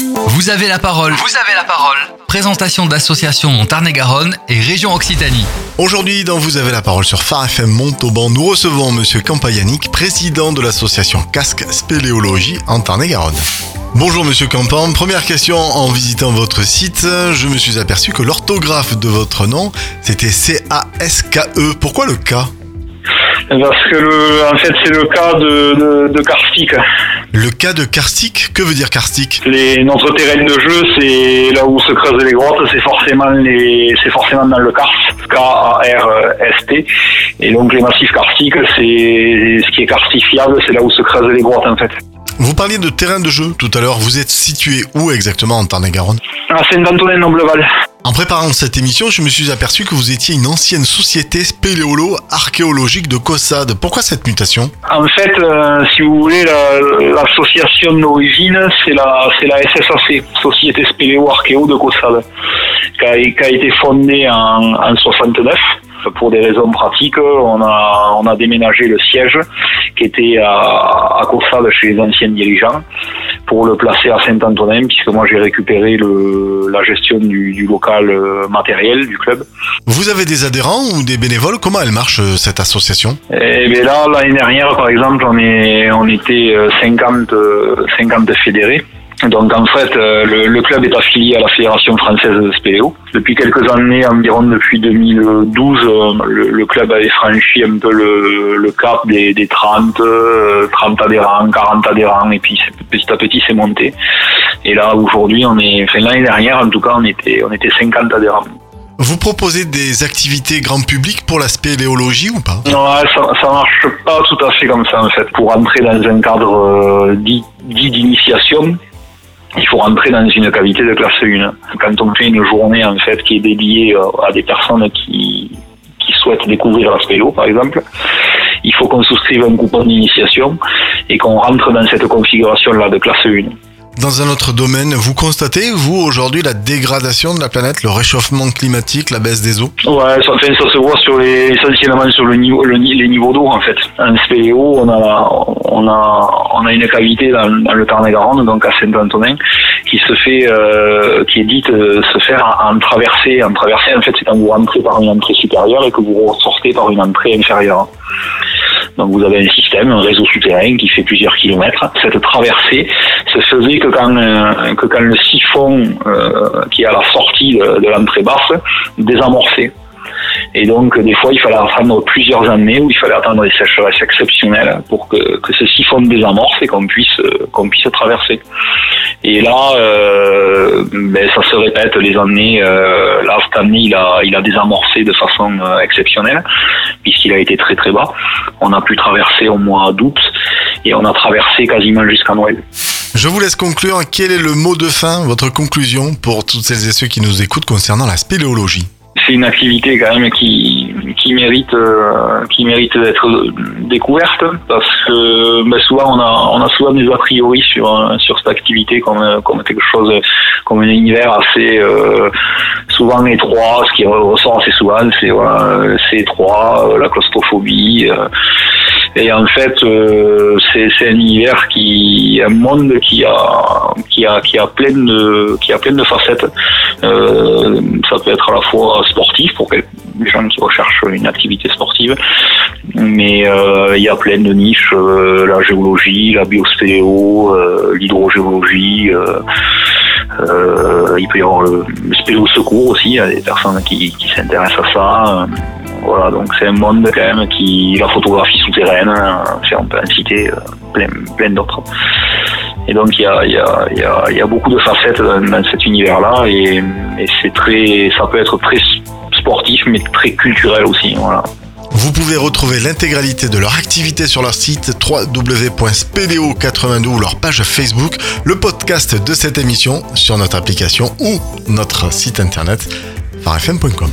Vous avez la parole. Vous avez la parole. Présentation d'associations Montarné-Garonne et région Occitanie. Aujourd'hui, dans Vous avez la parole sur Phare FM Montauban, nous recevons Monsieur Campagnanik, président de l'association Casque Spéléologie en Tarn-et-Garonne. Bonjour Monsieur Campan, première question en visitant votre site, je me suis aperçu que l'orthographe de votre nom c'était C-A-S-K-E. Pourquoi le K? Parce que le, en fait c'est le cas de, de, de karstique. Le K de karstique Que veut dire karstique Les, notre terrain de jeu c'est là où se creusent les grottes, c'est forcément les, c'est forcément dans le karst, K-A-R-S-T. Et donc les massifs karstiques c'est ce qui est karstifiable, c'est là où se creusent les grottes en fait. Vous parliez de terrain de jeu tout à l'heure, vous êtes situé où exactement en Tarn-et-Garonne? À Saint-Antonin-Nobleval. En préparant cette émission, je me suis aperçu que vous étiez une ancienne société spéléolo-archéologique de Caussade. Pourquoi cette mutation? En fait, euh, si vous voulez, la- l'association d'origine, c'est la, la SSAC, Société Spéléo-Archéo de Caussade, qui a, été fondée en, en 69. Pour des raisons pratiques, on a, déménagé le siège qui était à, à Caussade chez les anciens dirigeants pour le placer à Saint-Antonin, puisque moi j'ai récupéré le, la gestion du, du local euh, matériel du club. Vous avez des adhérents ou des bénévoles? Comment elle marche euh, cette association? Et bien là, l'année dernière, par exemple, on, est, on était euh, 50, euh, 50 fédérés. Donc en fait, euh, le, le club est affilié à la Fédération française de spéléo. Depuis quelques années, environ depuis 2012, euh, le, le club avait franchi un peu le, le cap des, des 30, euh, 30 adhérents, 40 adhérents, et puis petit à petit c'est monté. Et là aujourd'hui, on est, enfin l'année dernière en tout cas, on était, on était 50 adhérents. Vous proposez des activités grand public pour la spéléologie ou pas? Non, ça, ça marche pas tout à fait comme ça en fait. Pour entrer dans un cadre euh, dit, dit d'initiation, il faut rentrer dans une cavité de classe 1. Quand on fait une journée en fait qui est dédiée euh, à des personnes qui, qui souhaitent découvrir la spélo par exemple, il faut qu'on souscrive un coupon d'initiation et qu'on rentre dans cette configuration là de classe 1. Dans un autre domaine, vous constatez, vous, aujourd'hui, la dégradation de la planète, le réchauffement climatique, la baisse des eaux? Ouais, ça, ça se voit sur les, essentiellement sur le niveau, le les niveaux d'eau en fait. En spéléo, on a, on a, on a une cavité dans, le Tarn-et-Garonne, donc à Saint-Antonin, qui se fait, euh, qui est dite euh, se faire en traversée. En traversée, en fait, c'est quand vous rentrez par une entrée supérieure et que vous ressortez par une entrée inférieure. Donc vous avez un système, un réseau souterrain qui fait plusieurs kilomètres. Cette traversée se faisait que quand, euh, que quand le siphon euh, qui est à la sortie de, de l'entrée basse désamorçait. Et donc, des fois, il fallait attendre plusieurs années ou il fallait attendre des sécheresses exceptionnelles pour que, que ce siphon désamorce et qu'on puisse, euh, qu'on puisse traverser. Et là, euh, ben, ça se répète les années. Euh, là, cette année, il a, il a désamorcé de façon euh, exceptionnelle puisqu'il a été très très bas. On a pu traverser au mois d'août et on a traversé quasiment jusqu'à Noël. Je vous laisse conclure. Quel est le mot de fin, votre conclusion pour toutes celles et ceux qui nous écoutent concernant la spéléologie? C'est une activité quand même qui, qui mérite euh, qui mérite d'être découverte parce que ben, souvent on a on a souvent des a priori sur sur cette activité comme comme quelque chose comme un univers assez euh, souvent étroit ce qui ressort assez souvent c'est voilà, c'est étroit euh, la claustrophobie et en fait, c'est un univers qui, un monde qui a, qui a, qui a plein de, qui a plein de facettes. Ça peut être à la fois sportif pour les gens qui recherchent une activité sportive, mais euh, il y a plein de niches, euh, la géologie, la biospéléo, euh, l'hydrogéologie. il peut y avoir le, le spéléo secours aussi, il y a des personnes qui, s'intéressent à ça. voilà, donc c'est un monde quand même qui, la photographie souterraine, on peut en citer plein, plein d'autres. Et donc il y a, y, y, a, y a beaucoup de facettes dans, dans cet univers-là et, et c'est très, ça peut être très sportif mais très culturel aussi. Voilà. Vous pouvez retrouver l'intégralité de leur activité sur leur site www.spéléo82 ou leur page Facebook, le podcast de cette émission sur notre application ou notre site internet farfm.com.